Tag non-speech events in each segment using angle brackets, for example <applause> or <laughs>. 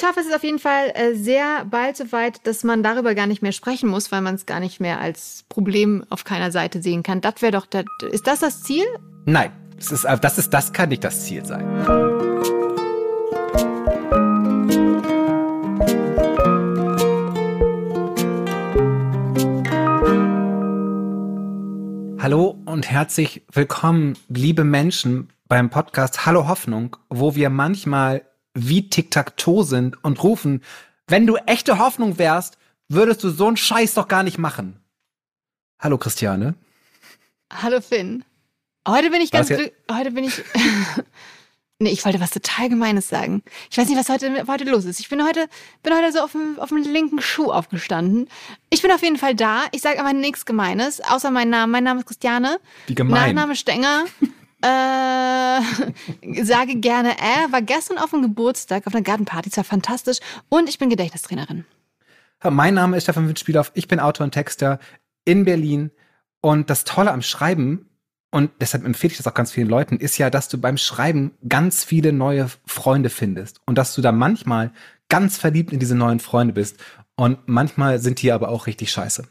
ich hoffe, es ist auf jeden Fall äh, sehr bald soweit, dass man darüber gar nicht mehr sprechen muss, weil man es gar nicht mehr als Problem auf keiner Seite sehen kann. Das wäre doch, das, ist das das Ziel? Nein, das, ist, das, ist, das kann nicht das Ziel sein. Hallo und herzlich willkommen, liebe Menschen, beim Podcast Hallo Hoffnung, wo wir manchmal wie Tic-Tac-Toe sind und rufen, wenn du echte Hoffnung wärst, würdest du so einen Scheiß doch gar nicht machen. Hallo Christiane. Hallo Finn. Heute bin ich ganz glücklich. Heute bin ich. <laughs> nee, ich wollte was total Gemeines sagen. Ich weiß nicht, was heute, heute los ist. Ich bin heute, bin heute so auf dem, auf dem linken Schuh aufgestanden. Ich bin auf jeden Fall da. Ich sage aber nichts Gemeines, außer meinen Namen. Mein Name ist Christiane. Wie gemein. Nachname Stenger. <laughs> äh, <laughs> sage gerne, äh, war gestern auf dem Geburtstag, auf einer Gartenparty, es war fantastisch. Und ich bin Gedächtnistrainerin. Mein Name ist Stefan Wünschspielhoff. Ich bin Autor und Texter in Berlin. Und das Tolle am Schreiben, und deshalb empfehle ich das auch ganz vielen Leuten, ist ja, dass du beim Schreiben ganz viele neue Freunde findest. Und dass du da manchmal ganz verliebt in diese neuen Freunde bist. Und manchmal sind die aber auch richtig scheiße.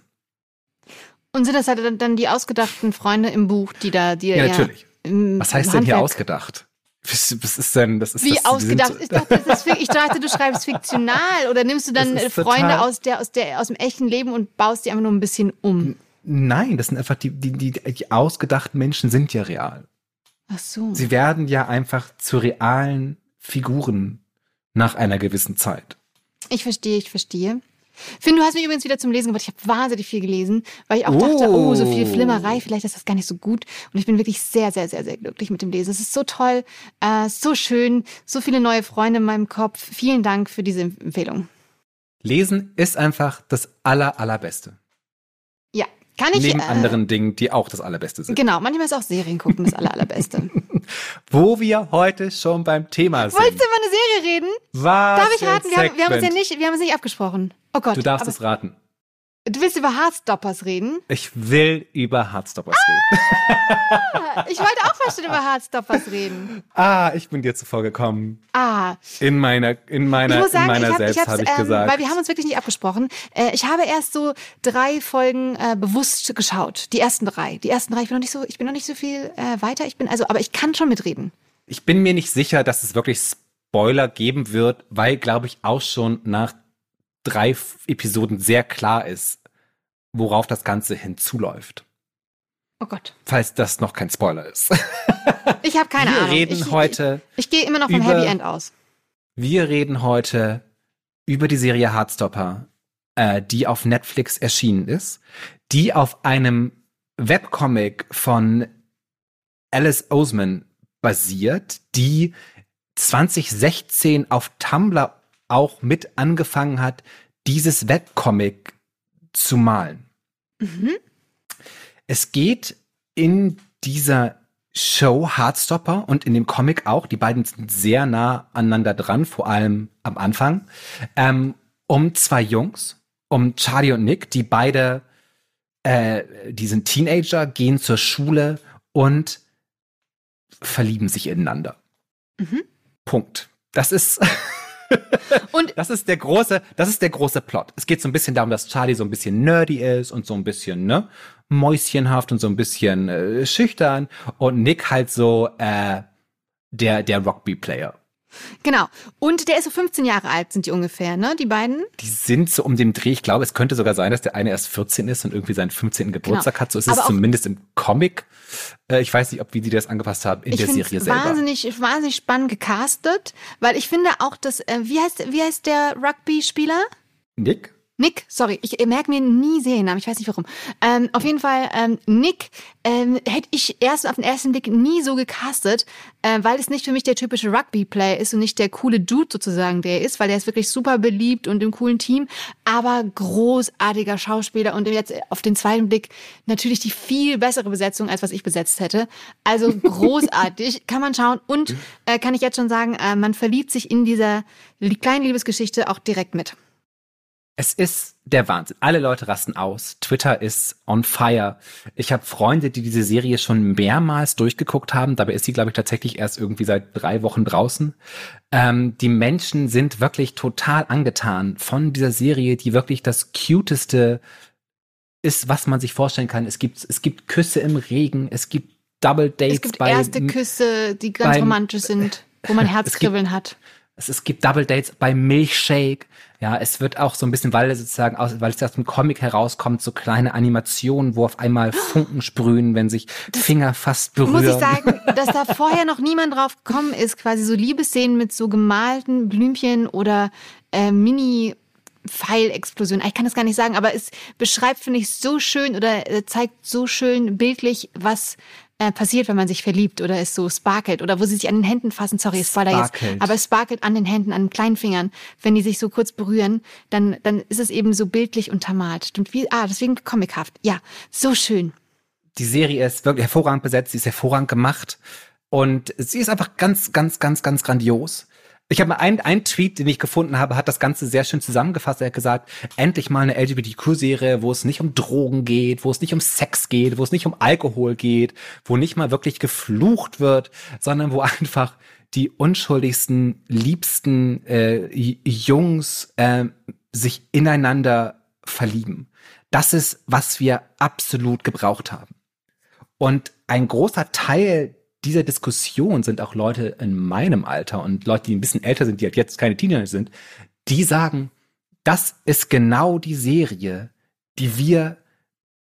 Und sind das halt dann die ausgedachten Freunde im Buch, die da dir ja, natürlich. Was heißt denn hier ausgedacht? Was, ist denn, das ist Wie das, ausgedacht? ich, dachte, das ist, ich dachte, du schreibst fiktional oder nimmst du dann Freunde aus der, aus der, aus dem echten Leben und baust die einfach nur ein bisschen um? Nein, das sind einfach die, die, die, die ausgedachten Menschen sind ja real. Ach so. Sie werden ja einfach zu realen Figuren nach einer gewissen Zeit. Ich verstehe, ich verstehe. Finn, du hast mich übrigens wieder zum Lesen gebracht. Ich habe wahnsinnig viel gelesen, weil ich auch oh. dachte, oh, so viel Flimmerei, vielleicht ist das gar nicht so gut. Und ich bin wirklich sehr, sehr, sehr, sehr glücklich mit dem Lesen. Es ist so toll, äh, so schön, so viele neue Freunde in meinem Kopf. Vielen Dank für diese Empfehlung. Lesen ist einfach das aller, allerbeste. Kann ich. Neben äh, anderen Dingen, die auch das allerbeste sind. Genau, manchmal ist auch Serien gucken das aller, allerbeste. <laughs> Wo wir heute schon beim Thema sind. Wolltest du über eine Serie reden? Was? Darf ich raten? Wir haben, wir haben, uns ja nicht, wir haben uns nicht abgesprochen. Oh Gott. Du darfst es raten. Du willst über Heartstoppers reden? Ich will über Heartstoppers ah, reden. ich wollte auch fast schon über Heartstoppers reden. <laughs> Ah, ich bin dir zuvor gekommen. Ah. In meiner, in meiner, ich muss sagen, in meiner ich hab, selbst habe ich, hab ich ähm, gesagt. Weil wir haben uns wirklich nicht abgesprochen. Äh, ich habe erst so drei Folgen äh, bewusst geschaut. Die ersten drei. Die ersten drei. Ich bin noch nicht so, ich bin noch nicht so viel äh, weiter. Ich bin also, aber ich kann schon mitreden. Ich bin mir nicht sicher, dass es wirklich Spoiler geben wird, weil, glaube ich, auch schon nach drei Episoden sehr klar ist, worauf das Ganze hinzuläuft. Oh Gott. Falls das noch kein Spoiler ist. <laughs> Ich habe keine wir Ahnung. Wir reden ich, heute. Ich, ich gehe immer noch vom über, Happy End aus. Wir reden heute über die Serie Heartstopper, äh, die auf Netflix erschienen ist, die auf einem Webcomic von Alice Oseman basiert, die 2016 auf Tumblr auch mit angefangen hat, dieses Webcomic zu malen. Mhm. Es geht in dieser Show Heartstopper und in dem Comic auch, die beiden sind sehr nah aneinander dran, vor allem am Anfang, ähm, um zwei Jungs, um Charlie und Nick, die beide, äh, die sind Teenager, gehen zur Schule und verlieben sich ineinander. Mhm. Punkt. Das ist <laughs> <laughs> und das ist der große, das ist der große Plot. Es geht so ein bisschen darum, dass Charlie so ein bisschen nerdy ist und so ein bisschen, ne, mäuschenhaft und so ein bisschen äh, schüchtern und Nick halt so äh, der der Rugby Player. Genau. Und der ist so 15 Jahre alt, sind die ungefähr, ne? Die beiden? Die sind so um den Dreh. Ich glaube, es könnte sogar sein, dass der eine erst 14 ist und irgendwie seinen 15. Geburtstag genau. hat. So ist Aber es zumindest im Comic. Äh, ich weiß nicht, ob wie die das angepasst haben in der Serie selber. Wahnsinnig, wahnsinnig spannend gecastet, weil ich finde auch, dass, äh, wie heißt, wie heißt der Rugby-Spieler? Nick? Nick, sorry, ich merke mir nie Seriennamen, ich weiß nicht warum. Ähm, auf jeden Fall, ähm, Nick ähm, hätte ich erst auf den ersten Blick nie so gecastet, äh, weil es nicht für mich der typische Rugby-Player ist und nicht der coole Dude sozusagen, der ist, weil der ist wirklich super beliebt und im coolen Team, aber großartiger Schauspieler und jetzt auf den zweiten Blick natürlich die viel bessere Besetzung, als was ich besetzt hätte. Also <laughs> großartig, kann man schauen und äh, kann ich jetzt schon sagen, äh, man verliebt sich in dieser kleinen Liebesgeschichte auch direkt mit. Es ist der Wahnsinn. Alle Leute rasten aus. Twitter ist on fire. Ich habe Freunde, die diese Serie schon mehrmals durchgeguckt haben. Dabei ist sie, glaube ich, tatsächlich erst irgendwie seit drei Wochen draußen. Ähm, die Menschen sind wirklich total angetan von dieser Serie, die wirklich das cuteste ist, was man sich vorstellen kann. Es gibt, es gibt Küsse im Regen, es gibt Double Dates. Es gibt bei, erste Küsse, die ganz romantisch sind, wo man <laughs> Herzkribbeln hat. Es, es gibt Double Dates bei Milkshake. Ja, es wird auch so ein bisschen, weil es sozusagen aus, weil es aus dem Comic herauskommt, so kleine Animationen, wo auf einmal Funken sprühen, wenn sich das Finger fast berühren. Muss ich sagen, dass da vorher noch niemand drauf gekommen ist, quasi so Liebesszenen mit so gemalten Blümchen oder äh, Mini Pfeilexplosion. Ich kann das gar nicht sagen, aber es beschreibt, finde ich, so schön oder äh, zeigt so schön bildlich, was äh, passiert, wenn man sich verliebt oder es so sparkelt oder wo sie sich an den Händen fassen. Sorry, es Spoiler jetzt. Aber es sparkelt an den Händen, an den kleinen Fingern. Wenn die sich so kurz berühren, dann, dann ist es eben so bildlich untermalt. Und wie, ah, deswegen comichaft. Ja, so schön. Die Serie ist wirklich hervorragend besetzt, sie ist hervorragend gemacht. Und sie ist einfach ganz, ganz, ganz, ganz grandios. Ich habe mal einen, einen Tweet, den ich gefunden habe, hat das Ganze sehr schön zusammengefasst. Er hat gesagt, endlich mal eine LGBTQ-Serie, wo es nicht um Drogen geht, wo es nicht um Sex geht, wo es nicht um Alkohol geht, wo nicht mal wirklich geflucht wird, sondern wo <laughs> einfach die unschuldigsten, liebsten äh, Jungs äh, sich ineinander verlieben. Das ist, was wir absolut gebraucht haben. Und ein großer Teil dieser Diskussion sind auch Leute in meinem Alter und Leute, die ein bisschen älter sind, die halt jetzt keine Teenager sind, die sagen, das ist genau die Serie, die wir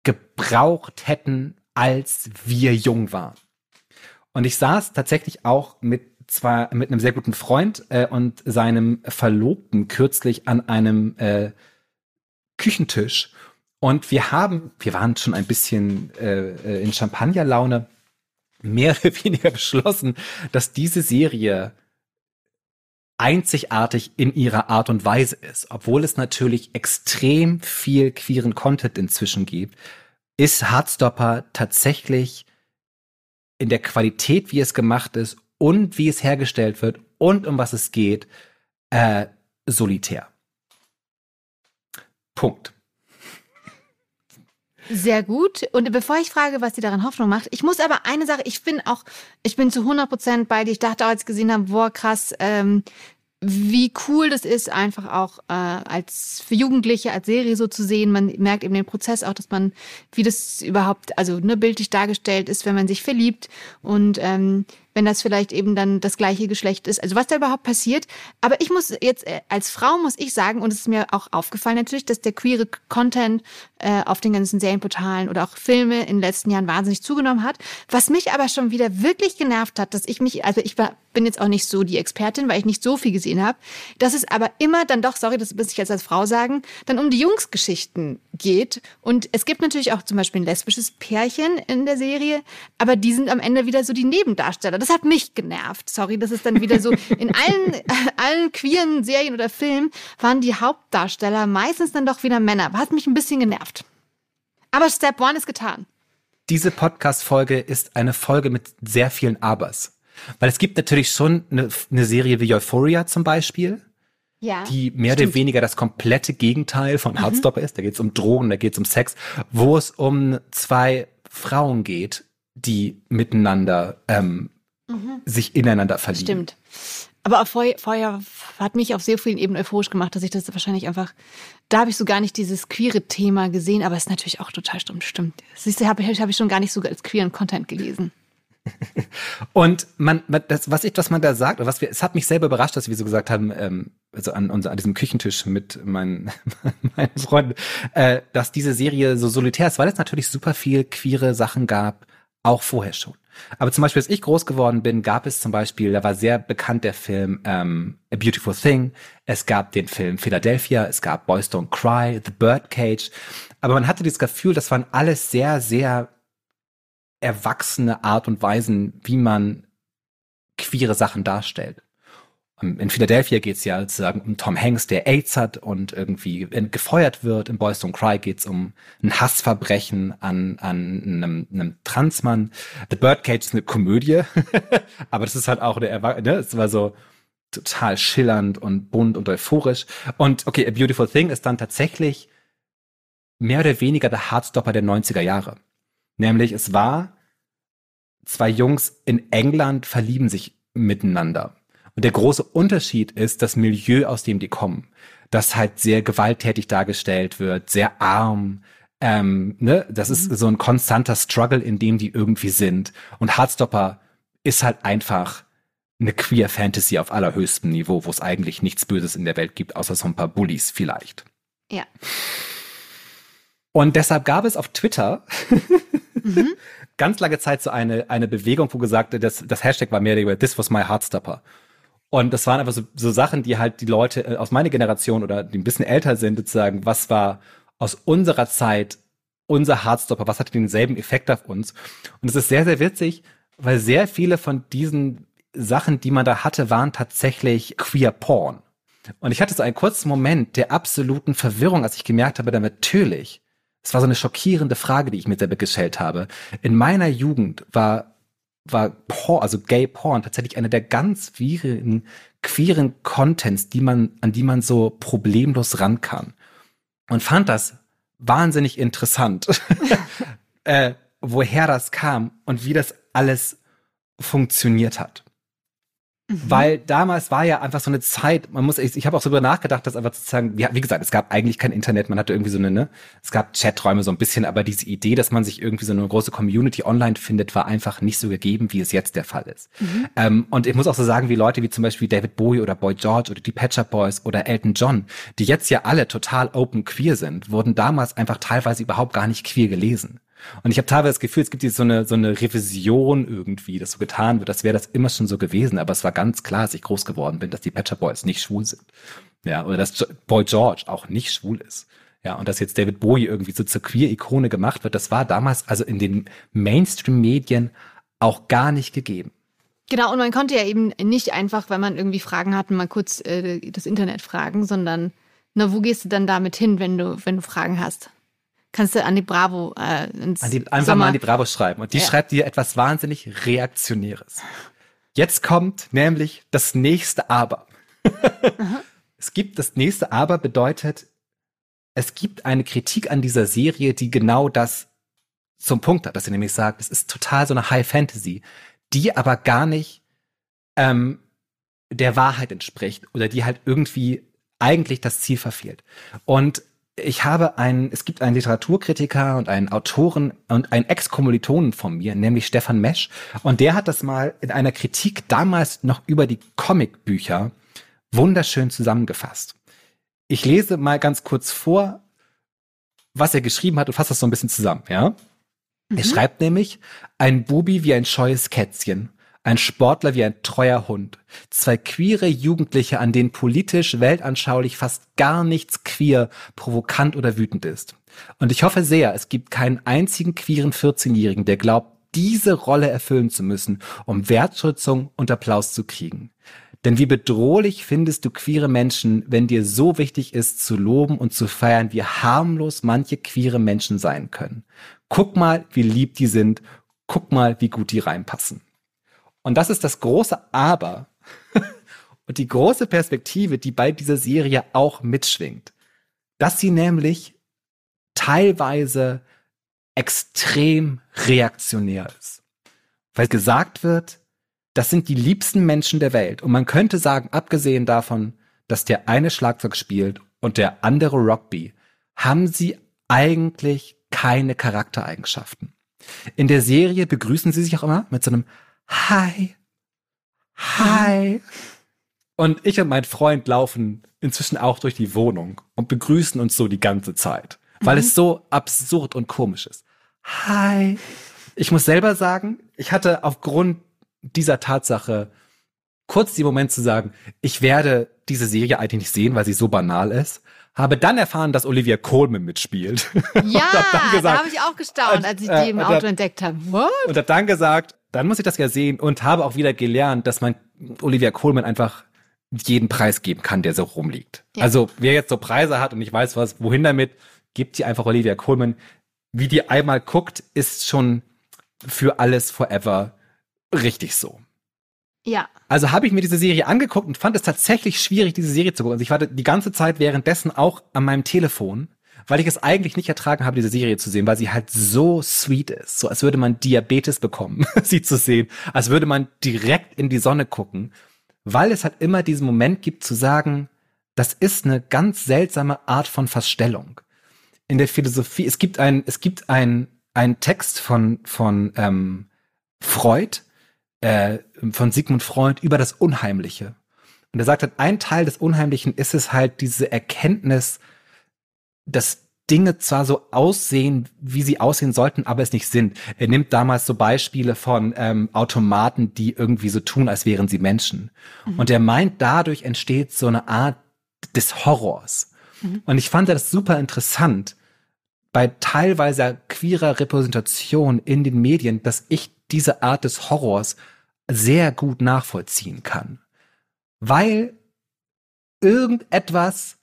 gebraucht hätten, als wir jung waren. Und ich saß tatsächlich auch mit zwar mit einem sehr guten Freund äh, und seinem Verlobten kürzlich an einem äh, Küchentisch und wir haben, wir waren schon ein bisschen äh, äh in Champagnerlaune mehr oder weniger beschlossen, dass diese Serie einzigartig in ihrer Art und Weise ist. Obwohl es natürlich extrem viel queeren Content inzwischen gibt, ist Hardstopper tatsächlich in der Qualität, wie es gemacht ist und wie es hergestellt wird und um was es geht, äh, solitär. Punkt. Sehr gut. Und bevor ich frage, was dir daran Hoffnung macht, ich muss aber eine Sache, ich bin auch, ich bin zu 100 Prozent bei dir. Ich dachte auch, als ich gesehen habe, boah, krass, ähm, wie cool das ist, einfach auch äh, als für Jugendliche als Serie so zu sehen. Man merkt eben den Prozess auch, dass man, wie das überhaupt, also ne, bildlich dargestellt ist, wenn man sich verliebt und ähm, wenn das vielleicht eben dann das gleiche Geschlecht ist. Also was da überhaupt passiert. Aber ich muss jetzt äh, als Frau muss ich sagen, und es ist mir auch aufgefallen natürlich, dass der queere Content äh, auf den ganzen Serienportalen oder auch Filme in den letzten Jahren wahnsinnig zugenommen hat. Was mich aber schon wieder wirklich genervt hat, dass ich mich, also ich war, bin jetzt auch nicht so die Expertin, weil ich nicht so viel gesehen habe, dass es aber immer dann doch, sorry, das muss ich jetzt als Frau sagen, dann um die Jungsgeschichten geht. Und es gibt natürlich auch zum Beispiel ein lesbisches Pärchen in der Serie, aber die sind am Ende wieder so die Nebendarsteller. Das hat mich genervt. Sorry, das ist dann wieder so. In allen, allen queeren Serien oder Filmen waren die Hauptdarsteller meistens dann doch wieder Männer. Hat mich ein bisschen genervt. Aber Step One ist getan. Diese Podcast-Folge ist eine Folge mit sehr vielen Abers. Weil es gibt natürlich schon eine, eine Serie wie Euphoria zum Beispiel, ja, die mehr stimmt. oder weniger das komplette Gegenteil von mhm. Hardstopper ist. Da geht es um Drogen, da geht es um Sex, wo es um zwei Frauen geht, die miteinander ähm, mhm. sich ineinander verlieben. Stimmt. Aber vorher, vorher hat mich auf sehr vielen Ebenen euphorisch gemacht, dass ich das wahrscheinlich einfach, da habe ich so gar nicht dieses queere Thema gesehen, aber es ist natürlich auch total stimmt. Stimmt. Siehst du, habe ich, hab ich schon gar nicht so als queeren Content gelesen. <laughs> Und man, das, was ich, was man da sagt, was wir, es hat mich selber überrascht, dass wir so gesagt haben, ähm, also an, unser, an diesem Küchentisch mit meinen, <laughs> meinen Freunden, äh, dass diese Serie so solitär ist, weil es natürlich super viel queere Sachen gab, auch vorher schon. Aber zum Beispiel, als ich groß geworden bin, gab es zum Beispiel, da war sehr bekannt der Film ähm, A Beautiful Thing. Es gab den Film Philadelphia, es gab Boys Don't Cry, The Birdcage. Aber man hatte dieses Gefühl, das waren alles sehr, sehr erwachsene Art und Weisen, wie man queere Sachen darstellt. Ähm, in Philadelphia geht es ja sozusagen um Tom Hanks, der AIDS hat und irgendwie gefeuert wird. In Boys Don't Cry geht es um ein Hassverbrechen an, an einem, einem Transmann. The Birdcage ist eine Komödie, <laughs> aber das ist halt auch eine, ne, es war so, total schillernd und bunt und euphorisch. Und okay, A Beautiful Thing ist dann tatsächlich mehr oder weniger der Hardstopper der 90er Jahre. Nämlich es war, zwei Jungs in England verlieben sich miteinander. Und der große Unterschied ist das Milieu, aus dem die kommen. Das halt sehr gewalttätig dargestellt wird, sehr arm, ähm, ne, das ist mhm. so ein konstanter Struggle, in dem die irgendwie sind. Und Hardstopper ist halt einfach eine Queer Fantasy auf allerhöchstem Niveau, wo es eigentlich nichts Böses in der Welt gibt, außer so ein paar Bullies vielleicht. Ja. Und deshalb gab es auf Twitter <laughs> mhm. ganz lange Zeit so eine, eine Bewegung, wo gesagt, das, das Hashtag war mehr This was my Heartstopper. Und das waren einfach so, so Sachen, die halt die Leute äh, aus meiner Generation oder die ein bisschen älter sind, sozusagen, was war aus unserer Zeit unser Hardstopper, was hatte denselben Effekt auf uns. Und es ist sehr, sehr witzig, weil sehr viele von diesen Sachen, die man da hatte, waren tatsächlich queer Porn. Und ich hatte so einen kurzen Moment der absoluten Verwirrung, als ich gemerkt habe, da natürlich, es war so eine schockierende Frage, die ich mir selber gestellt habe. In meiner Jugend war, war Porn, also Gay Porn tatsächlich einer der ganz queeren, queeren Contents, die man, an die man so problemlos ran kann und fand das wahnsinnig interessant, <laughs> äh, woher das kam und wie das alles funktioniert hat. Mhm. Weil damals war ja einfach so eine Zeit, man muss, ich, ich habe auch so darüber nachgedacht, dass einfach sozusagen, wie, wie gesagt, es gab eigentlich kein Internet, man hatte irgendwie so eine, ne, es gab Chaträume so ein bisschen, aber diese Idee, dass man sich irgendwie so eine große Community online findet, war einfach nicht so gegeben, wie es jetzt der Fall ist. Mhm. Ähm, und ich muss auch so sagen, wie Leute wie zum Beispiel David Bowie oder Boy George oder die Patcher Boys oder Elton John, die jetzt ja alle total open queer sind, wurden damals einfach teilweise überhaupt gar nicht queer gelesen. Und ich habe teilweise das Gefühl, es gibt jetzt so eine, so eine Revision irgendwie, dass so getan wird, als wäre das immer schon so gewesen. Aber es war ganz klar, als ich groß geworden bin, dass die Patcher Boys nicht schwul sind. Ja, oder dass Boy George auch nicht schwul ist. Ja, und dass jetzt David Bowie irgendwie so zur Queer-Ikone gemacht wird, das war damals also in den Mainstream-Medien auch gar nicht gegeben. Genau, und man konnte ja eben nicht einfach, wenn man irgendwie Fragen hatte, mal kurz äh, das Internet fragen, sondern na, wo gehst du dann damit hin, wenn du, wenn du Fragen hast? Kannst du an die Bravo äh, ins an die, einfach Sommer. mal an die Bravo schreiben und die ja. schreibt dir etwas wahnsinnig Reaktionäres. Jetzt kommt nämlich das nächste Aber. <laughs> es gibt das nächste Aber bedeutet, es gibt eine Kritik an dieser Serie, die genau das zum Punkt hat, dass sie nämlich sagt, es ist total so eine High Fantasy, die aber gar nicht ähm, der Wahrheit entspricht oder die halt irgendwie eigentlich das Ziel verfehlt. Und ich habe einen, es gibt einen Literaturkritiker und einen Autoren und einen Ex-Kommilitonen von mir, nämlich Stefan Mesch. Und der hat das mal in einer Kritik damals noch über die Comicbücher wunderschön zusammengefasst. Ich lese mal ganz kurz vor, was er geschrieben hat und fasse das so ein bisschen zusammen, ja? Mhm. Er schreibt nämlich, ein Bubi wie ein scheues Kätzchen ein Sportler wie ein treuer Hund. Zwei queere Jugendliche, an denen politisch, weltanschaulich fast gar nichts queer, provokant oder wütend ist. Und ich hoffe sehr, es gibt keinen einzigen queeren 14-Jährigen, der glaubt, diese Rolle erfüllen zu müssen, um Wertschätzung und Applaus zu kriegen. Denn wie bedrohlich findest du queere Menschen, wenn dir so wichtig ist, zu loben und zu feiern, wie harmlos manche queere Menschen sein können. Guck mal, wie lieb die sind. Guck mal, wie gut die reinpassen. Und das ist das große Aber <laughs> und die große Perspektive, die bei dieser Serie auch mitschwingt. Dass sie nämlich teilweise extrem reaktionär ist. Weil gesagt wird, das sind die liebsten Menschen der Welt. Und man könnte sagen, abgesehen davon, dass der eine Schlagzeug spielt und der andere Rugby, haben sie eigentlich keine Charaktereigenschaften. In der Serie begrüßen sie sich auch immer mit so einem Hi. Hi. Und ich und mein Freund laufen inzwischen auch durch die Wohnung und begrüßen uns so die ganze Zeit, weil mhm. es so absurd und komisch ist. Hi. Ich muss selber sagen, ich hatte aufgrund dieser Tatsache kurz den Moment zu sagen, ich werde diese Serie eigentlich nicht sehen, weil sie so banal ist. Habe dann erfahren, dass Olivia Colman mitspielt. <laughs> Ja, hab da habe ich auch gestaunt, als ich die im Auto entdeckt habe. What? Und habe dann gesagt, dann muss ich das ja sehen und habe auch wieder gelernt, dass man Olivia Colman einfach jeden Preis geben kann, der so rumliegt. Ja. Also wer jetzt so Preise hat und ich weiß was, wohin damit, gibt die einfach Olivia Colman. Wie die einmal guckt, ist schon für alles forever richtig so. Ja. Also habe ich mir diese Serie angeguckt und fand es tatsächlich schwierig, diese Serie zu gucken. Also ich war die ganze Zeit währenddessen auch an meinem Telefon, weil ich es eigentlich nicht ertragen habe, diese Serie zu sehen, weil sie halt so sweet ist. So als würde man Diabetes bekommen, <laughs> sie zu sehen. Als würde man direkt in die Sonne gucken. Weil es halt immer diesen Moment gibt zu sagen, das ist eine ganz seltsame Art von Verstellung. In der Philosophie, es gibt ein, es gibt ein, ein Text von, von ähm, Freud, äh, von Sigmund Freud über das Unheimliche. Und er sagt halt, ein Teil des Unheimlichen ist es halt diese Erkenntnis, dass Dinge zwar so aussehen, wie sie aussehen sollten, aber es nicht sind. Er nimmt damals so Beispiele von ähm, Automaten, die irgendwie so tun, als wären sie Menschen. Mhm. Und er meint, dadurch entsteht so eine Art des Horrors. Mhm. Und ich fand das super interessant bei teilweise queerer Repräsentation in den Medien, dass ich diese Art des Horrors sehr gut nachvollziehen kann. Weil irgendetwas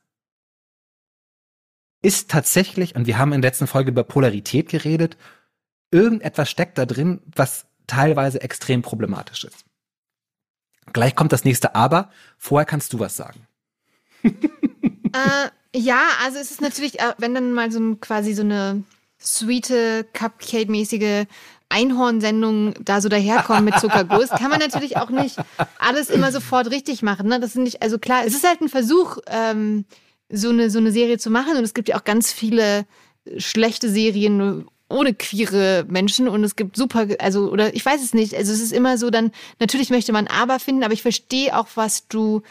ist tatsächlich, und wir haben in der letzten Folge über Polarität geredet, irgendetwas steckt da drin, was teilweise extrem problematisch ist. Gleich kommt das nächste Aber. Vorher kannst du was sagen. <laughs> äh, ja, also es ist natürlich, äh, wenn dann mal so ein, quasi so eine sweete, Cupcake-mäßige Einhornsendung da so daherkommen mit Zuckerguss, kann man natürlich auch nicht alles immer sofort richtig machen. Ne? Das ist nicht, also klar, es ist halt ein Versuch, ähm, so eine, so eine Serie zu machen. Und es gibt ja auch ganz viele schlechte Serien ohne queere Menschen und es gibt super, also, oder ich weiß es nicht. Also es ist immer so, dann, natürlich möchte man aber finden, aber ich verstehe auch, was du,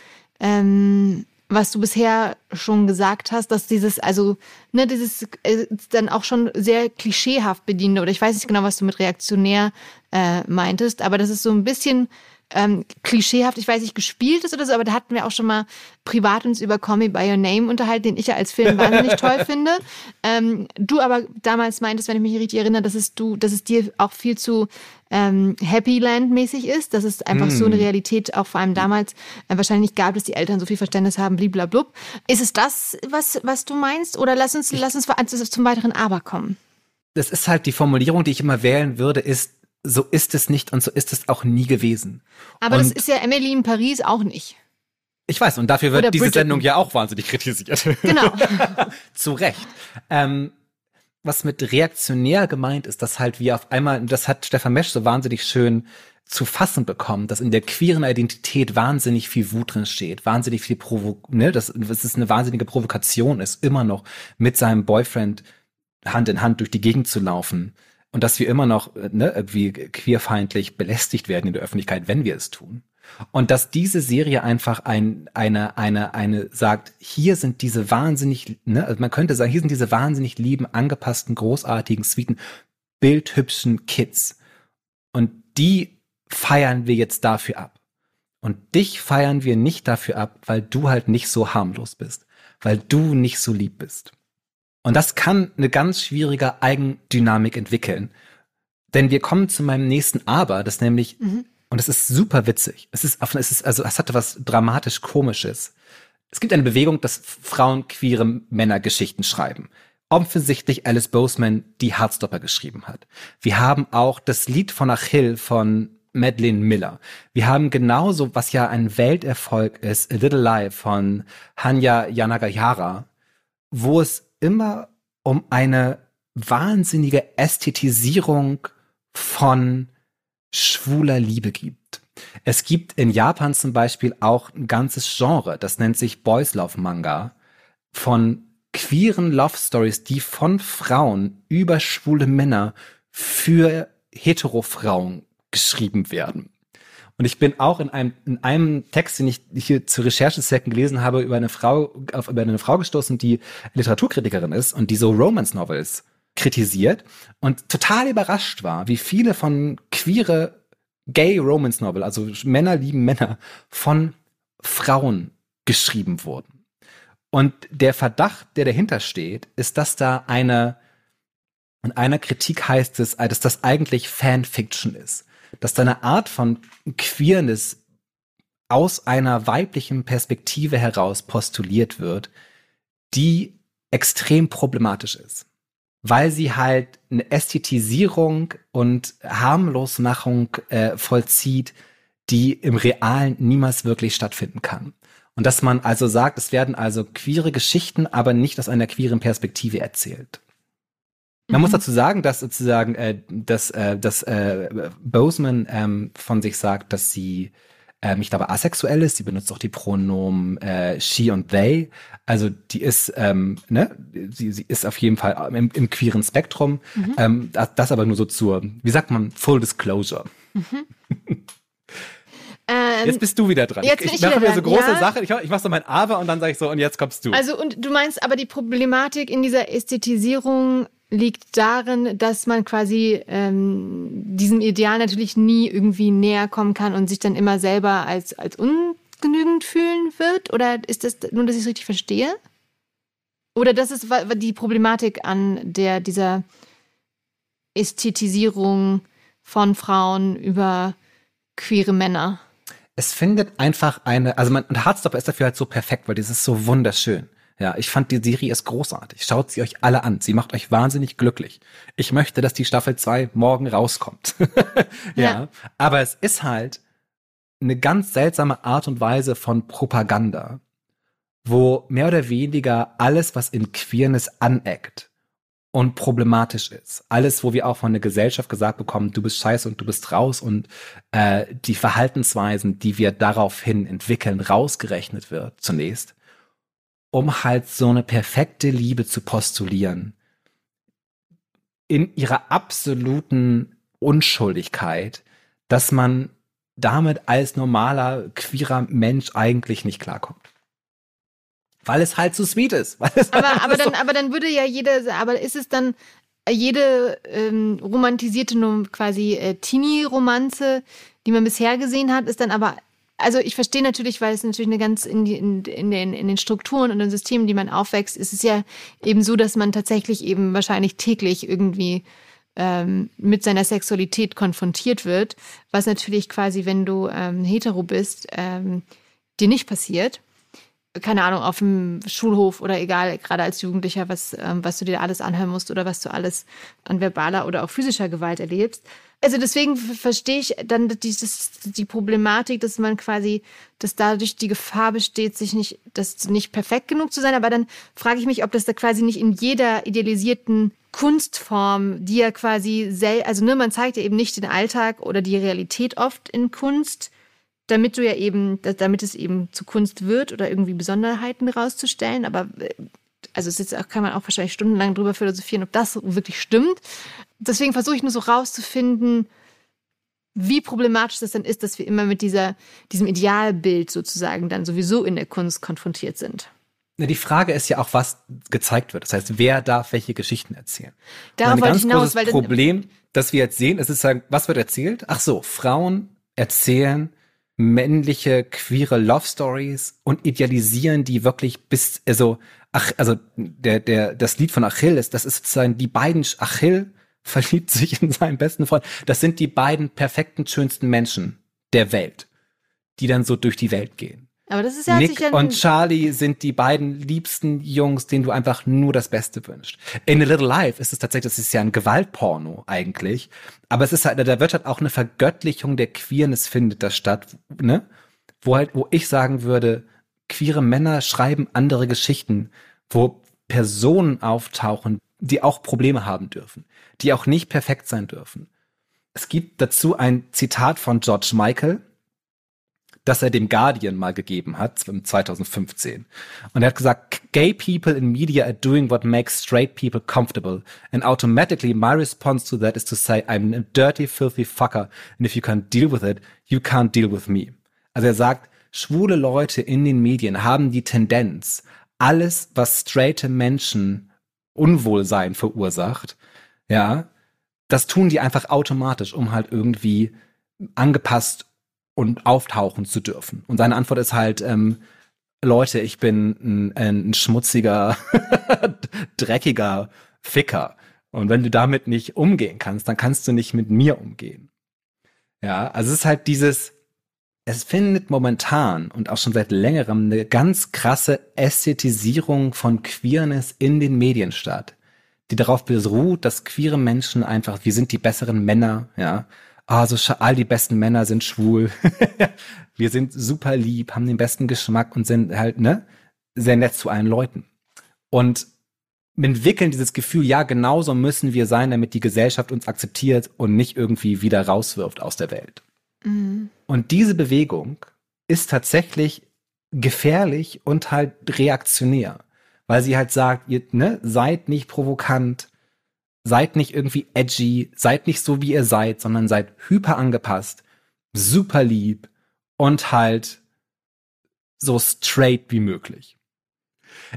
ähm, was du bisher schon gesagt hast, dass dieses, also, ne, dieses äh, dann auch schon sehr klischeehaft bediente, oder ich weiß nicht genau, was du mit reaktionär äh, meintest, aber das ist so ein bisschen ähm, klischeehaft, ich weiß nicht, gespielt ist oder so, aber da hatten wir auch schon mal privat uns über Call Me By Your Name unterhalten, den ich ja als Film wahnsinnig <laughs> toll finde. Ähm, du aber damals meintest, wenn ich mich richtig erinnere, dass es du, dass es dir auch viel zu ähm, Happy Land mäßig ist, dass es einfach mm. so eine hm. Realität auch vor allem damals äh, wahrscheinlich gab, dass die Eltern so viel Verständnis haben, bliblablub. Ist es das, was, was du meinst? Oder lass uns, lass uns zum weiteren Aber kommen. Das ist halt die Formulierung, die ich immer wählen würde, ist, so ist es nicht und so ist es auch nie gewesen. Aber und das ist ja Emily in Paris auch nicht. Ich weiß, und dafür wird Oder diese Bridget. Sendung ja auch wahnsinnig kritisiert. Genau. <laughs> Zu Recht. Ähm, was mit reaktionär gemeint ist, dass halt wir auf einmal, das hat Stefan Mesch so wahnsinnig schön zu fassen bekommen, dass in der queeren Identität wahnsinnig viel Wut drin steht, wahnsinnig viel Provo, ne, dass, dass es eine wahnsinnige Provokation ist, immer noch mit seinem Boyfriend Hand in Hand durch die Gegend zu laufen und dass wir immer noch ne, irgendwie queerfeindlich belästigt werden in der Öffentlichkeit, wenn wir es tun. Und dass diese Serie einfach ein, eine, eine, eine sagt, hier sind diese wahnsinnig, ne, also man könnte sagen, hier sind diese wahnsinnig lieben, angepassten, großartigen, sweeten, bildhübschen Kids. Und die feiern wir jetzt dafür ab. Und dich feiern wir nicht dafür ab, weil du halt nicht so harmlos bist, weil du nicht so lieb bist. Und das kann eine ganz schwierige Eigendynamik entwickeln. Denn wir kommen zu meinem nächsten Aber, das nämlich, mhm. und es ist super witzig. Es ist, es ist, also, es hatte was dramatisch Komisches. Es gibt eine Bewegung, dass Frauen queere Männer Geschichten schreiben. Offensichtlich Alice Boseman, die Hardstopper geschrieben hat. Wir haben auch das Lied von Achill von Madeline Miller. Wir haben genauso, was ja ein Welterfolg ist, A Little Lie von Hanya Yanagihara, wo es immer um eine wahnsinnige Ästhetisierung von schwuler Liebe gibt. Es gibt in Japan zum Beispiel auch ein ganzes Genre, das nennt sich Boys Love Manga, von queeren Love Stories, die von Frauen über schwule Männer für hetero Frauen geschrieben werden. Und ich bin auch in einem, in einem Text, den ich hier zu Recherchezwecken gelesen habe, über eine Frau, auf, über eine Frau gestoßen, die Literaturkritikerin ist und die so Romance-Novels kritisiert und total überrascht war, wie viele von queere Gay Romance Novel, also Männer lieben Männer, von Frauen geschrieben wurden. Und der Verdacht, der dahinter steht, ist, dass da eine, in einer Kritik heißt es, dass das eigentlich Fanfiction ist dass da eine Art von Queerness aus einer weiblichen Perspektive heraus postuliert wird, die extrem problematisch ist, weil sie halt eine Ästhetisierung und Harmlosmachung äh, vollzieht, die im Realen niemals wirklich stattfinden kann. Und dass man also sagt, es werden also queere Geschichten, aber nicht aus einer queeren Perspektive erzählt. Man mhm. muss dazu sagen, dass sozusagen, äh, dass, äh, dass äh, Boseman ähm, von sich sagt, dass sie, ähm, ich glaube, asexuell ist. Sie benutzt auch die Pronomen äh, she und they. Also die ist, ähm, ne, sie, sie ist auf jeden Fall im, im queeren Spektrum. Mhm. Ähm, das, das aber nur so zur, wie sagt man, Full Disclosure. Mhm. Ähm, <laughs> jetzt bist du wieder dran. Jetzt ich, ich mache mir so große ja. Sachen. Ich, ich mache so mein Aber und dann sage ich so, und jetzt kommst du. Also, und du meinst aber die Problematik in dieser Ästhetisierung liegt darin, dass man quasi ähm, diesem Ideal natürlich nie irgendwie näher kommen kann und sich dann immer selber als, als ungenügend fühlen wird? Oder ist das nur, dass ich es richtig verstehe? Oder das ist die Problematik an der, dieser Ästhetisierung von Frauen über queere Männer? es findet einfach eine, also man, und Hardstopper ist dafür halt so perfekt, weil das ist so wunderschön. Ja, ich fand die Serie ist großartig. Schaut sie euch alle an. Sie macht euch wahnsinnig glücklich. Ich möchte, dass die Staffel 2 morgen rauskommt. <laughs> ja, ja, aber es ist halt eine ganz seltsame Art und Weise von Propaganda, wo mehr oder weniger alles, was in Queerness aneckt, und problematisch ist. Alles, wo wir auch von der Gesellschaft gesagt bekommen, du bist scheiße und du bist raus und äh, die Verhaltensweisen, die wir daraufhin entwickeln, rausgerechnet wird zunächst, um halt so eine perfekte Liebe zu postulieren. In ihrer absoluten Unschuldigkeit, dass man damit als normaler, queerer Mensch eigentlich nicht klarkommt. Weil es halt so sweet ist. aber, halt aber, dann, so aber dann würde ja jeder, aber ist es dann jede ähm, romantisierte quasi äh, Teenie-Romanze, die man bisher gesehen hat, ist dann aber also ich verstehe natürlich, weil es natürlich eine ganz in, die, in, in, den, in den Strukturen und den Systemen, die man aufwächst, ist es ja eben so, dass man tatsächlich eben wahrscheinlich täglich irgendwie ähm, mit seiner Sexualität konfrontiert wird, was natürlich quasi, wenn du ähm, hetero bist, ähm, dir nicht passiert keine Ahnung, auf dem Schulhof oder egal, gerade als Jugendlicher, was, ähm, was du dir alles anhören musst oder was du alles an verbaler oder auch physischer Gewalt erlebst. Also deswegen verstehe ich dann dieses, die Problematik, dass man quasi, dass dadurch die Gefahr besteht, sich nicht, das nicht perfekt genug zu sein. Aber dann frage ich mich, ob das da quasi nicht in jeder idealisierten Kunstform, die ja quasi, sel also ne, man zeigt ja eben nicht den Alltag oder die Realität oft in Kunst, damit du ja eben, damit es eben zu Kunst wird oder irgendwie Besonderheiten rauszustellen. Aber äh, also es ist kann man auch wahrscheinlich stundenlang drüber philosophieren, ob das wirklich stimmt. Deswegen versuche ich nur so rauszufinden, wie problematisch das dann ist, dass wir immer mit dieser, diesem Idealbild sozusagen dann sowieso in der Kunst konfrontiert sind. Die Frage ist ja auch, was gezeigt wird. Das heißt, wer darf welche Geschichten erzählen? Darauf wollte ich hinaus, weil das Problem, das wir jetzt sehen, ist sozusagen, was wird erzählt? Ach so, Frauen erzählen männliche queere Love Stories und idealisieren die wirklich bis also ach also der der das Lied von Achill ist das ist sozusagen die beiden Achill verliebt sich in seinen besten Freund das sind die beiden perfekten schönsten Menschen der Welt die dann so durch die Welt gehen aber das ist ja Nick und Charlie sind die beiden liebsten Jungs, denen du einfach nur das Beste wünschst. In A Little Life ist es tatsächlich, das ist ja ein Gewaltporno eigentlich, aber es ist halt, da wird halt auch eine Vergöttlichung der Queerness findet da statt, ne? Wo halt, wo ich sagen würde, queere Männer schreiben andere Geschichten, wo Personen auftauchen, die auch Probleme haben dürfen, die auch nicht perfekt sein dürfen. Es gibt dazu ein Zitat von George Michael, das er dem Guardian mal gegeben hat, 2015. Und er hat gesagt, gay people in media are doing what makes straight people comfortable. And automatically my response to that is to say, I'm a dirty, filthy fucker. And if you can't deal with it, you can't deal with me. Also er sagt, schwule Leute in den Medien haben die Tendenz, alles, was straighte Menschen Unwohlsein verursacht, ja, das tun die einfach automatisch, um halt irgendwie angepasst und auftauchen zu dürfen. Und seine Antwort ist halt, ähm, Leute, ich bin ein, ein schmutziger, <laughs> dreckiger Ficker. Und wenn du damit nicht umgehen kannst, dann kannst du nicht mit mir umgehen. Ja, also es ist halt dieses, es findet momentan und auch schon seit längerem eine ganz krasse Ästhetisierung von Queerness in den Medien statt, die darauf beruht, dass queere Menschen einfach, wir sind die besseren Männer, ja, also all die besten Männer sind schwul. <laughs> wir sind super lieb, haben den besten Geschmack und sind halt, ne, sehr nett zu allen Leuten. Und entwickeln dieses Gefühl, ja, genauso müssen wir sein, damit die Gesellschaft uns akzeptiert und nicht irgendwie wieder rauswirft aus der Welt. Mhm. Und diese Bewegung ist tatsächlich gefährlich und halt reaktionär, weil sie halt sagt, ihr, ne, seid nicht provokant, seid nicht irgendwie edgy, seid nicht so wie ihr seid, sondern seid hyper angepasst, super lieb und halt so straight wie möglich.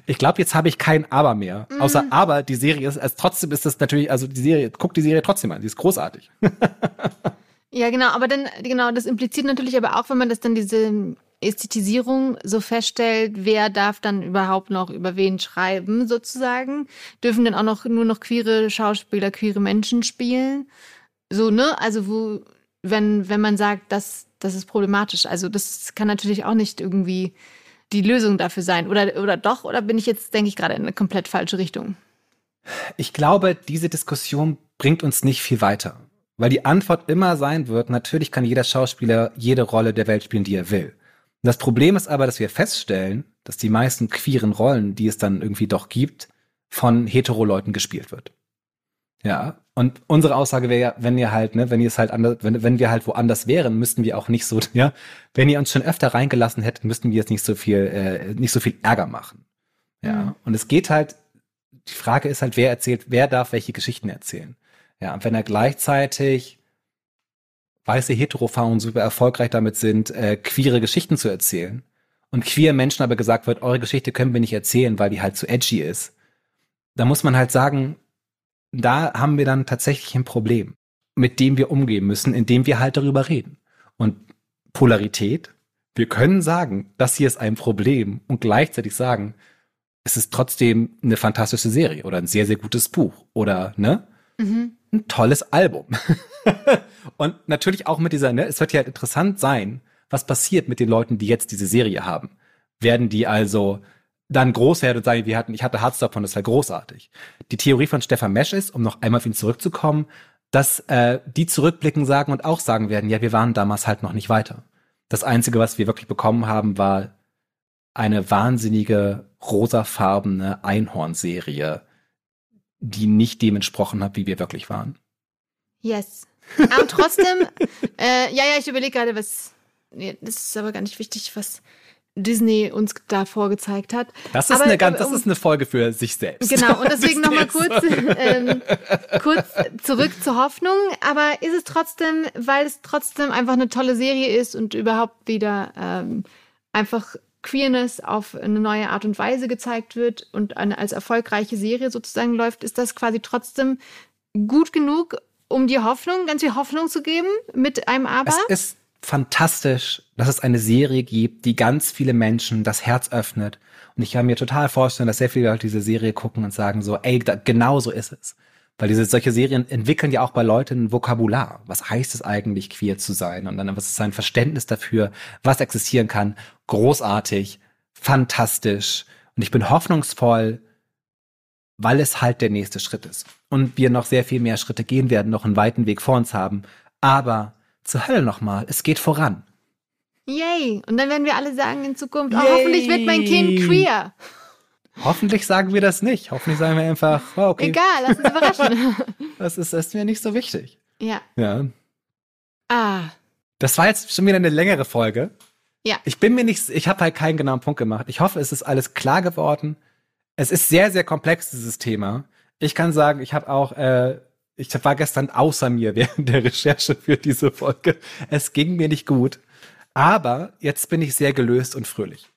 Ich glaube, jetzt habe ich kein Aber mehr. Mhm. Außer Aber, die Serie ist, also trotzdem ist das natürlich, also die Serie, guckt die Serie trotzdem an, die ist großartig. <laughs> ja, genau, aber dann, genau, das impliziert natürlich aber auch, wenn man das dann diese Ästhetisierung so feststellt, wer darf dann überhaupt noch über wen schreiben, sozusagen. Dürfen dann auch noch nur noch queere Schauspieler, queere Menschen spielen. So, ne? Also, wo, wenn, wenn man sagt, das, das ist problematisch. Also, das kann natürlich auch nicht irgendwie die Lösung dafür sein. Oder, oder doch? Oder bin ich jetzt, denke ich, gerade in eine komplett falsche Richtung? Ich glaube, diese Diskussion bringt uns nicht viel weiter. Weil die Antwort immer sein wird, natürlich kann jeder Schauspieler jede Rolle der Welt spielen, die er will. Das Problem ist aber, dass wir feststellen, dass die meisten queeren Rollen, die es dann irgendwie doch gibt, von hetero-Leuten gespielt wird. Ja, und unsere Aussage wäre ja, wenn ihr halt, ne, wenn ihr es halt anders, wenn, wenn wir halt woanders wären, müssten wir auch nicht so, <laughs> ja, wenn ihr uns schon öfter reingelassen hättet, müssten wir jetzt nicht so viel, äh, nicht so viel Ärger machen. Ja, mhm. und es geht halt, die Frage ist halt, wer erzählt, wer darf welche Geschichten erzählen. Ja, und wenn er gleichzeitig weiße Heterofrauen super erfolgreich damit sind, äh, queere Geschichten zu erzählen. Und queer Menschen aber gesagt wird, eure Geschichte können wir nicht erzählen, weil die halt zu edgy ist. Da muss man halt sagen, da haben wir dann tatsächlich ein Problem, mit dem wir umgehen müssen, indem wir halt darüber reden. Und Polarität, wir können sagen, das hier ist ein Problem und gleichzeitig sagen, es ist trotzdem eine fantastische Serie oder ein sehr, sehr gutes Buch oder, ne? Mhm. Ein tolles Album. <laughs> Und natürlich auch mit dieser, ne, es wird ja halt interessant sein, was passiert mit den Leuten, die jetzt diese Serie haben. Werden die also dann groß werden und sagen, wir hatten, ich hatte Hardstop von, das war großartig. Die Theorie von Stefan Mesch ist, um noch einmal auf ihn zurückzukommen, dass äh, die zurückblicken sagen und auch sagen werden, ja, wir waren damals halt noch nicht weiter. Das Einzige, was wir wirklich bekommen haben, war eine wahnsinnige rosafarbene Einhornserie, die nicht dem entsprochen hat, wie wir wirklich waren. Yes. Aber trotzdem, äh, ja, ja, ich überlege gerade, was. Nee, das ist aber gar nicht wichtig, was Disney uns da vorgezeigt hat. Das ist, aber, eine, ganz, das ist eine Folge für sich selbst. Genau, und <laughs> deswegen nochmal kurz, <laughs> ähm, kurz zurück zur Hoffnung. Aber ist es trotzdem, weil es trotzdem einfach eine tolle Serie ist und überhaupt wieder ähm, einfach Queerness auf eine neue Art und Weise gezeigt wird und eine, als erfolgreiche Serie sozusagen läuft, ist das quasi trotzdem gut genug, um dir Hoffnung, ganz viel Hoffnung zu geben mit einem Aber? Es ist fantastisch, dass es eine Serie gibt, die ganz viele Menschen das Herz öffnet. Und ich kann mir total vorstellen, dass sehr viele Leute diese Serie gucken und sagen so, ey, da, genau so ist es. Weil diese solche Serien entwickeln ja auch bei Leuten ein Vokabular. Was heißt es eigentlich, queer zu sein? Und dann was ist sein Verständnis dafür, was existieren kann? Großartig, fantastisch. Und ich bin hoffnungsvoll, weil es halt der nächste Schritt ist. Und wir noch sehr viel mehr Schritte gehen werden, noch einen weiten Weg vor uns haben. Aber zur Hölle nochmal, es geht voran. Yay! Und dann werden wir alle sagen in Zukunft, oh, hoffentlich wird mein Kind queer. Hoffentlich sagen wir das nicht. Hoffentlich sagen wir einfach, oh, okay. Egal, lass uns überraschen. <laughs> das ist, das ist mir nicht so wichtig. Ja. Ja. Ah. Das war jetzt schon wieder eine längere Folge. Ja. Ich bin mir nicht, ich habe halt keinen genauen Punkt gemacht. Ich hoffe, es ist alles klar geworden. Es ist sehr, sehr komplex, dieses Thema. Ich kann sagen, ich habe auch, äh, ich war gestern außer mir <laughs> während der Recherche für diese Folge. Es ging mir nicht gut. Aber jetzt bin ich sehr gelöst und fröhlich.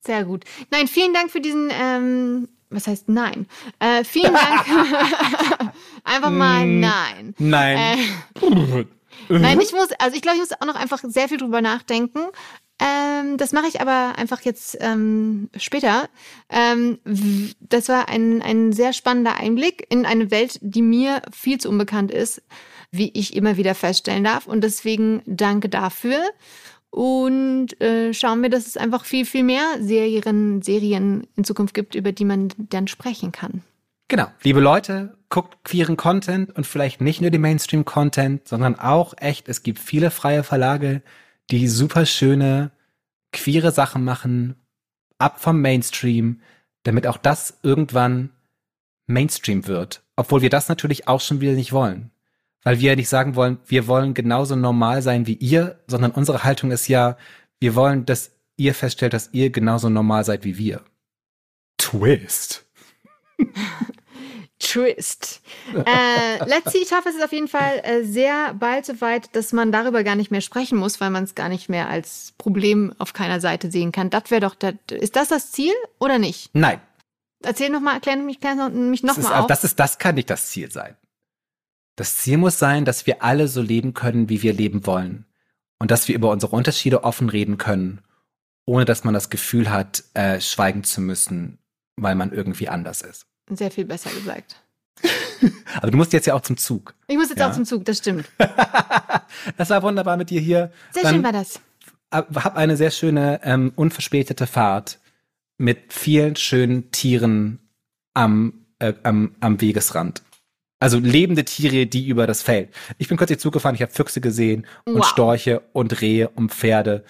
Sehr gut. Nein, vielen Dank für diesen, ähm, was heißt nein? Äh, vielen Dank. <laughs> einfach mal mm, nein. Nein. Äh, <laughs> nein, ich muss, also ich glaube, ich muss auch noch einfach sehr viel drüber nachdenken. Ähm, das mache ich aber einfach jetzt ähm, später. Ähm, das war ein, ein sehr spannender Einblick in eine Welt, die mir viel zu unbekannt ist, wie ich immer wieder feststellen darf. Und deswegen danke dafür und äh, schauen wir, dass es einfach viel, viel mehr Serien, Serien in Zukunft gibt, über die man dann sprechen kann. Genau. Liebe Leute, guckt queeren Content und vielleicht nicht nur den Mainstream-Content, sondern auch echt, es gibt viele freie Verlage, die super schöne queere Sachen machen, ab vom Mainstream, damit auch das irgendwann Mainstream wird. Obwohl wir das natürlich auch schon wieder nicht wollen. Weil wir ja nicht sagen wollen, wir wollen genauso normal sein wie ihr, sondern unsere Haltung ist ja, wir wollen, dass ihr feststellt, dass ihr genauso normal seid wie wir. Twist. <laughs> Twist. Äh, let's see, ich hoffe, es ist auf jeden Fall äh, sehr bald soweit, dass man darüber gar nicht mehr sprechen muss, weil man es gar nicht mehr als Problem auf keiner Seite sehen kann. Das wäre doch, das, ist das das Ziel oder nicht? Nein. Erzähl noch mal, erklär mich, erklär mich noch Das, ist, mal auf. das, ist, das kann nicht das Ziel sein. Das Ziel muss sein, dass wir alle so leben können, wie wir leben wollen. Und dass wir über unsere Unterschiede offen reden können, ohne dass man das Gefühl hat, äh, schweigen zu müssen, weil man irgendwie anders ist. Sehr viel besser gesagt. <laughs> Aber du musst jetzt ja auch zum Zug. Ich muss jetzt Ja. auch zum Zug, das stimmt. <laughs> Das war wunderbar mit dir hier. Sehr Dann schön war das. hab eine sehr schöne, ähm, unverspätete Fahrt mit vielen schönen Tieren am, äh, am, am Wegesrand. Also lebende Tiere, die über das Feld. Ich bin kürzlich Zug gefahren, ich habe Füchse gesehen und Wow. Storche und Rehe und Pferde.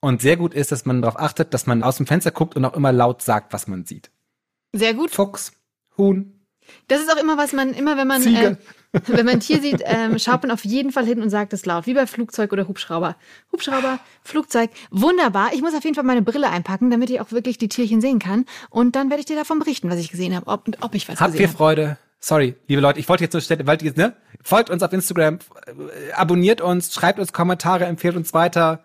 Und sehr gut ist, dass man darauf achtet, dass man aus dem Fenster guckt und auch immer laut sagt, was man sieht. Sehr gut. Fuchs, Huhn, Das ist auch immer, was man, immer wenn man, äh, <laughs> wenn man ein Tier sieht, ähm, schaut man auf jeden Fall hin und sagt es laut. Wie bei Flugzeug oder Hubschrauber. Hubschrauber, Flugzeug. Wunderbar. Ich muss auf jeden Fall meine Brille einpacken, damit ich auch wirklich die Tierchen sehen kann. Und dann werde ich dir davon berichten, was ich gesehen habe, ob, ob ich was Habt gesehen ihr habe. Freude? Sorry, liebe Leute, ich wollte jetzt nur stellen, weil ihr, ne? Folgt uns auf Instagram, äh, abonniert uns, schreibt uns Kommentare, empfehlt uns weiter.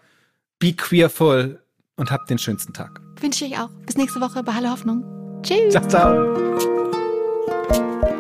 Be queerful und habt den schönsten Tag. Wünsche ich auch. Bis nächste Woche bei Halle Hoffnung. Tschüss. Ciao, ciao. you